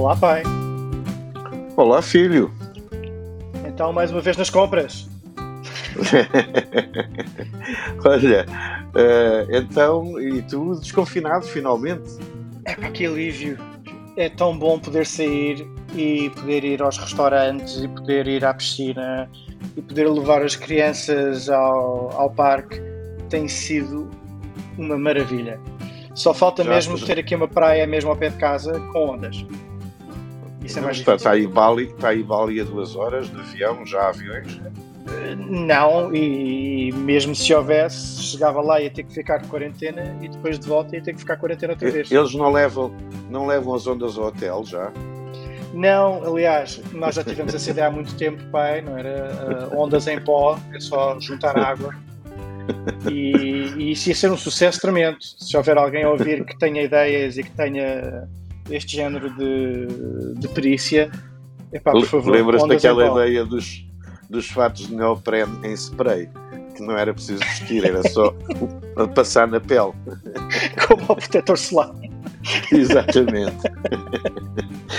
Olá, pai. Olá, filho. Então, mais uma vez nas compras. Olha, uh, então, e tu desconfinado finalmente? É para que alívio. É tão bom poder sair e poder ir aos restaurantes e poder ir à piscina e poder levar as crianças ao, ao parque. Tem sido uma maravilha. Só falta já, mesmo ter aqui uma praia mesmo ao pé de casa com ondas. Isso é mais está, está, aí Bali, está aí Bali a duas horas de avião, já há aviões? Não, e mesmo se houvesse, chegava lá e ia ter que ficar de quarentena e depois de volta ia ter que ficar quarentena outra vez. Eles não levam, não levam as ondas ao hotel já? Não, aliás, nós já tivemos essa ideia há muito tempo, pai, não era uh, ondas em pó, é só juntar água. E, e isso ia ser um sucesso tremendo. Se houver alguém a ouvir que tenha ideias e que tenha este género de, de perícia, epá, por favor. Lembras daquela ideia dos, dos fatos de neoprene em spray? Que não era preciso vestir, era só passar na pele. Como o protetor solar. Exatamente.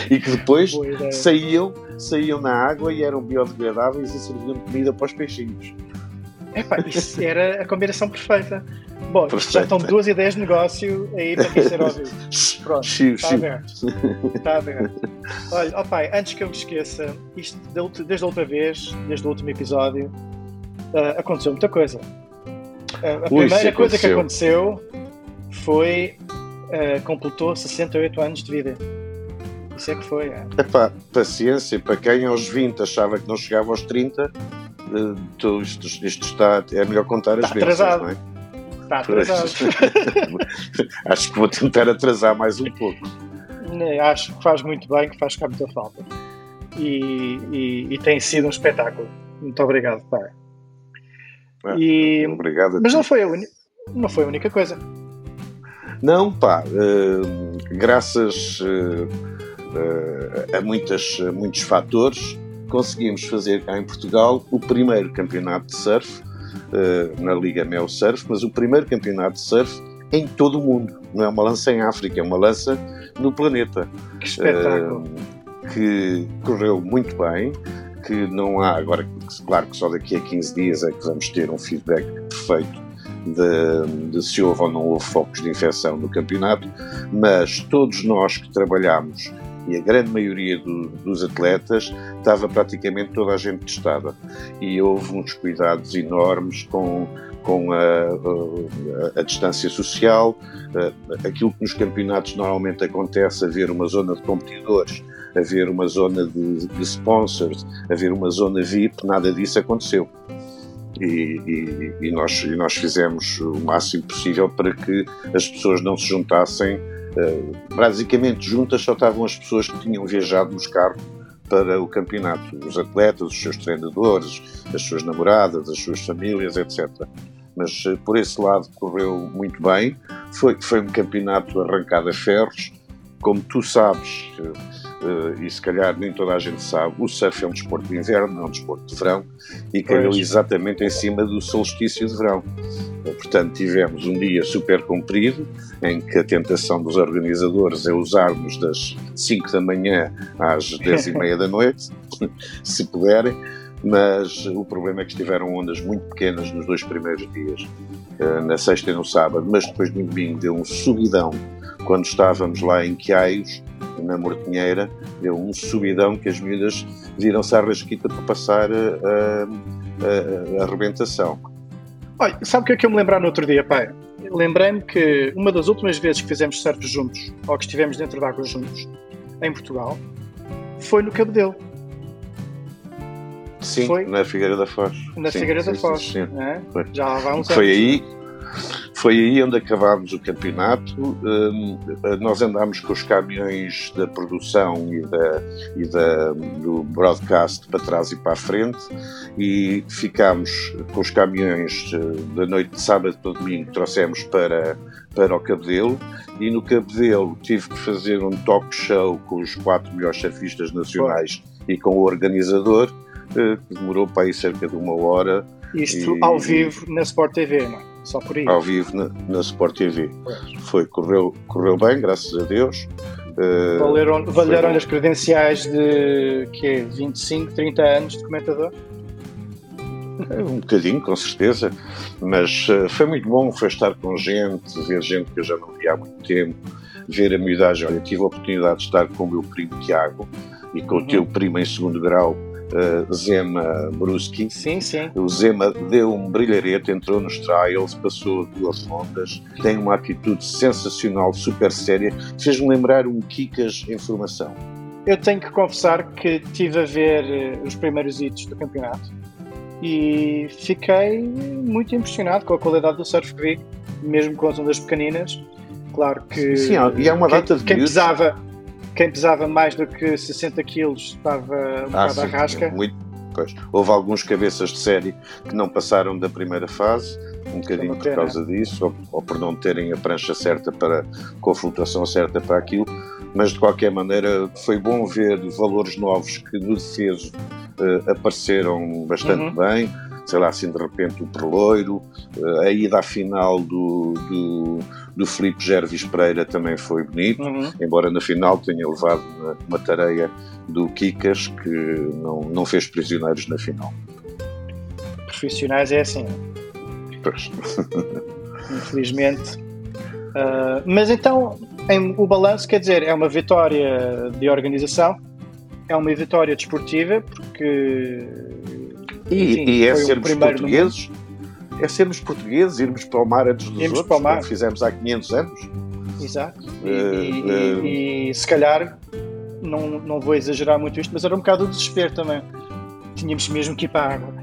e que depois saíam, saíam na água e eram biodegradáveis e serviam de comida para os peixinhos. Epá, isso era a combinação perfeita. Bom, já estão duas ideias de negócio aí para quem ser óbvio. Pronto, está aberto. Está aberto. Olha, oh pai, antes que eu me esqueça, isto desde a outra vez, desde o último episódio, uh, aconteceu muita coisa. Uh, a primeira coisa que aconteceu foi uh, completou 68 anos de vida. Isso é que foi. É. Epá, paciência, para quem aos 20 achava que não chegava aos 30, uh, isto, isto, está, é melhor contar as está vezes, atrasado. não é? Está atrasado. Acho que vou tentar atrasar mais um pouco. Acho que faz muito bem, que faz cá muita falta. E, e, e tem sido um espetáculo. Muito obrigado, pai. Ah, e... Obrigado. Mas não foi, a não foi a única coisa. Não, pá, uh, graças uh, uh, a, muitas, a muitos fatores, conseguimos fazer cá em Portugal o primeiro campeonato de surf na Liga Mel Surf, mas o primeiro campeonato de surf em todo o mundo. Não é uma lança em África, é uma lança no planeta. Que espetáculo! que correu muito bem, que não há, agora, claro que só daqui a 15 dias é que vamos ter um feedback perfeito de, de, se houve ou não houve focos de infecção no campeonato, mas todos nós que trabalhamos e a grande maioria do, dos atletas estava praticamente toda a gente testada e houve uns cuidados enormes com com a, a, a, distância social, aquilo que nos campeonatos normalmente acontece, haver uma zona de competidores, haver uma zona de, de sponsors, haver uma zona VIP, nada disso aconteceu e, e, e, nós, e nós fizemos o máximo possível para que as pessoas não se juntassem. Uh, basicamente, juntas só estavam as pessoas que tinham viajado nos carros para o campeonato, os atletas, os seus treinadores, as suas namoradas, as suas famílias, etc. Mas uh, por esse lado correu muito bem. Foi, foi um campeonato arrancado a ferros. Como tu sabes, uh, e se calhar nem toda a gente sabe, o surf é um desporto de inverno, não é um desporto de verão, e caiu exatamente em cima do solstício de verão. Uh, portanto, tivemos um dia super comprido, em que a tentação dos organizadores é usarmos das 5 da manhã às 10 e meia da noite, se puderem, mas o problema é que estiveram ondas muito pequenas nos dois primeiros dias, uh, na sexta e no sábado, mas depois no domingo deu um subidão quando estávamos lá em Quiaios, na Mortinheira, deu um subidão que as miúdas viram-se à rasquita para passar a, a, a, a arrebentação. Olha, sabe o que é que eu me lembrar no outro dia, pai? Lembrei-me que uma das últimas vezes que fizemos surf juntos, ou que estivemos dentro de água juntos, em Portugal, foi no Cabedelo. Sim, foi na Figueira da Foz. Na sim, Figueira sim, da Foz. Sim, é? Já vai uns Foi aí, foi aí onde acabámos o campeonato. Hum, nós andámos com os caminhões da produção e, da, e da, do broadcast para trás e para a frente e ficámos com os caminhões eh, da noite de sábado para domingo, trouxemos para, para o Cabedelo e no Cabedelo tive que fazer um talk show com os quatro melhores surfistas nacionais e com o organizador, eh, que demorou para aí cerca de uma hora. Isto e, ao vivo na Sport TV, não é? Só por aí. Ao vivo na, na Sport TV. Foi, correu, correu bem, graças a Deus. Uh, valeram, valeram as credenciais de que 25, 30 anos de comentador? É, um bocadinho, com certeza, mas uh, foi muito bom, foi estar com gente, ver gente que eu já não via há muito tempo, ver a miudagem. Olha, tive a oportunidade de estar com o meu primo Tiago e com uhum. o teu primo em segundo grau, uh, Zema Bruski. Sim, sim. O Zema deu um brilharete, entrou nos trials, passou duas rondas, tem uma atitude sensacional, super séria, fez-me lembrar um Kikas em formação. Eu tenho que confessar que tive a ver eh, os primeiros hits do campeonato e fiquei muito impressionado com a qualidade do surf que vi, mesmo com as ondas pequeninas. Claro que. Sim, e é uma data de quem pesava Quem pesava mais do que 60 quilos estava um ah, bocado à rasca. Muito, pois. Houve alguns cabeças de série que não passaram da primeira fase, um bocadinho por causa disso, ou, ou, por não terem a prancha certa para, com a flutuação certa para aquilo, mas de qualquer maneira foi bom ver valores novos que no defeso uh, apareceram bastante uhum. bem, sei lá, assim de repente o Perloiro, uh, a ida à final do, do, do Filipe Gervis Pereira também foi bonito, uhum. embora na final tenha levado uma, uma tareia do Kikas que não, não fez prisioneiros na final. Profissionais é assim. Pois. Infelizmente. Uh, mas então, em, o balanço quer dizer, é uma vitória de organização, é uma vitória desportiva, porque. E, e é sermos portugueses, é sermos portugueses, irmos para o mar antes dos irmos outros, como fizemos há 500 anos. Exato. E, uh, e, uh, e, se calhar, não, não vou exagerar muito isto, mas era um bocado o desespero também. Tínhamos mesmo que ir para a água.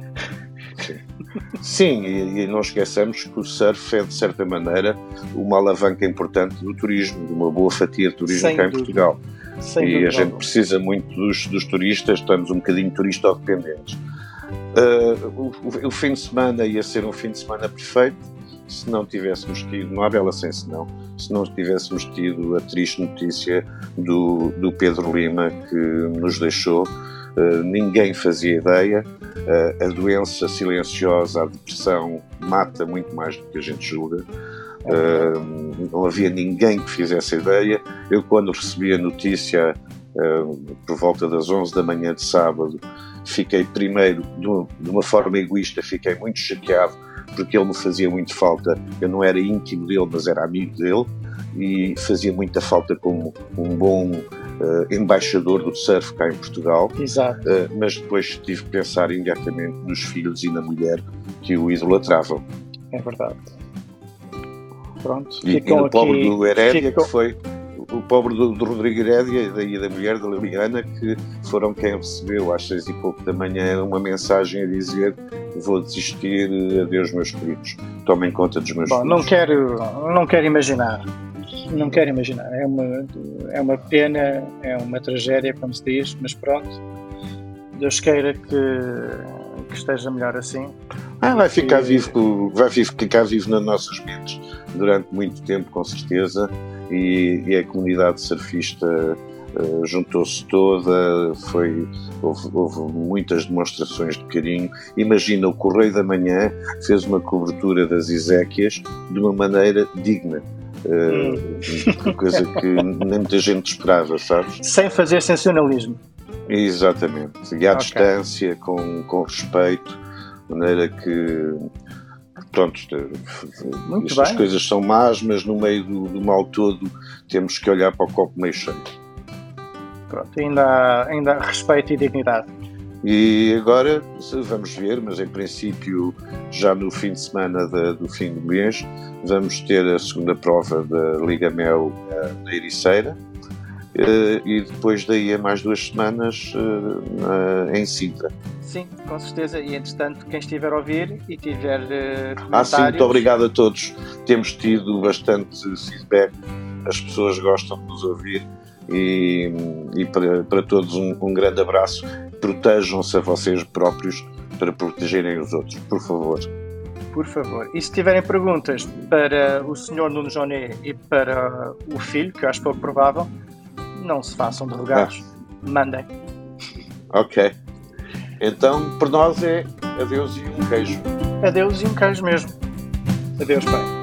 Sim, e, e não esqueçamos que o surf é, de certa maneira, uma alavanca importante do turismo, de uma boa fatia de turismo Sem cá em Portugal. Sem e dúvida. a gente precisa muito dos, dos turistas, estamos um bocadinho turista-dependentes. Uh, o, o, fim de semana ia ser um fim de semana perfeito se não tivéssemos tido, não há bela sem senão, se não tivéssemos tido a triste notícia do, do Pedro Lima que nos deixou. Uh, ninguém fazia ideia. Uh, a doença silenciosa, a depressão, mata muito mais do que a gente julga. Uh, não havia ninguém que fizesse ideia. Eu, quando recebi a notícia, por volta das 11 da manhã de sábado, fiquei primeiro, de uma forma egoísta, fiquei muito chateado porque ele me fazia muito falta. Eu não era íntimo dele, mas era amigo dele e fazia muita falta como um bom uh, embaixador do surf cá em Portugal. Exato. Uh, mas depois tive que pensar imediatamente nos filhos e na mulher que o idolatravam. É verdade. Pronto. E, e no pobre do ficam... que foi o pobre do, do Rodrigo Herédia e da, da mulher da Liliana, que foram quem recebeu às seis e pouco da manhã uma mensagem a dizer vou desistir, adeus meus queridos, tomem conta dos meus Bom, filhos. Não quero, não quero imaginar, não quero imaginar, é uma, é uma pena, é uma tragédia, como se diz, mas pronto, Deus queira que, que esteja melhor assim. Ah, vai ficar vivo, vai ficar vivo nas nossas mentes durante muito tempo, com certeza e, e a comunidade surfista uh, juntou-se toda, foi, houve, houve, muitas demonstrações de carinho. Imagina, o Correio da Manhã fez uma cobertura das Ezequias de uma maneira digna. Uh, coisa que nem muita gente esperava, sabes? Sem fazer sensacionalismo. Exatamente. E à okay. distância, com, com respeito, de maneira que pronto, Muito estas bem. coisas são más, mas no meio do, do, mal todo temos que olhar para o copo meio cheio. Pronto, ainda há, ainda há respeito e dignidade. E agora vamos ver, mas em princípio já no fim de semana do fim do mês vamos ter a segunda prova da Liga Mel eh, na Ericeira e depois daí a mais duas semanas uh, em Sintra. Sim, com certeza. E entretanto, quem estiver a ouvir e tiver uh, Ah, sim, muito obrigado a todos. Temos tido bastante feedback, as pessoas gostam de nos ouvir e, e para, para todos um, um grande abraço. Protejam-se a vocês próprios para protegerem os outros, por favor. Por favor. E se tiverem perguntas para o Sr. Nuno Joné e para o filho, que eu acho pouco provável, não se façam drogados. Ah. Mandem. Ok. Então, por nós é adeus e um queijo. Adeus e um queijo mesmo. Adeus, pai.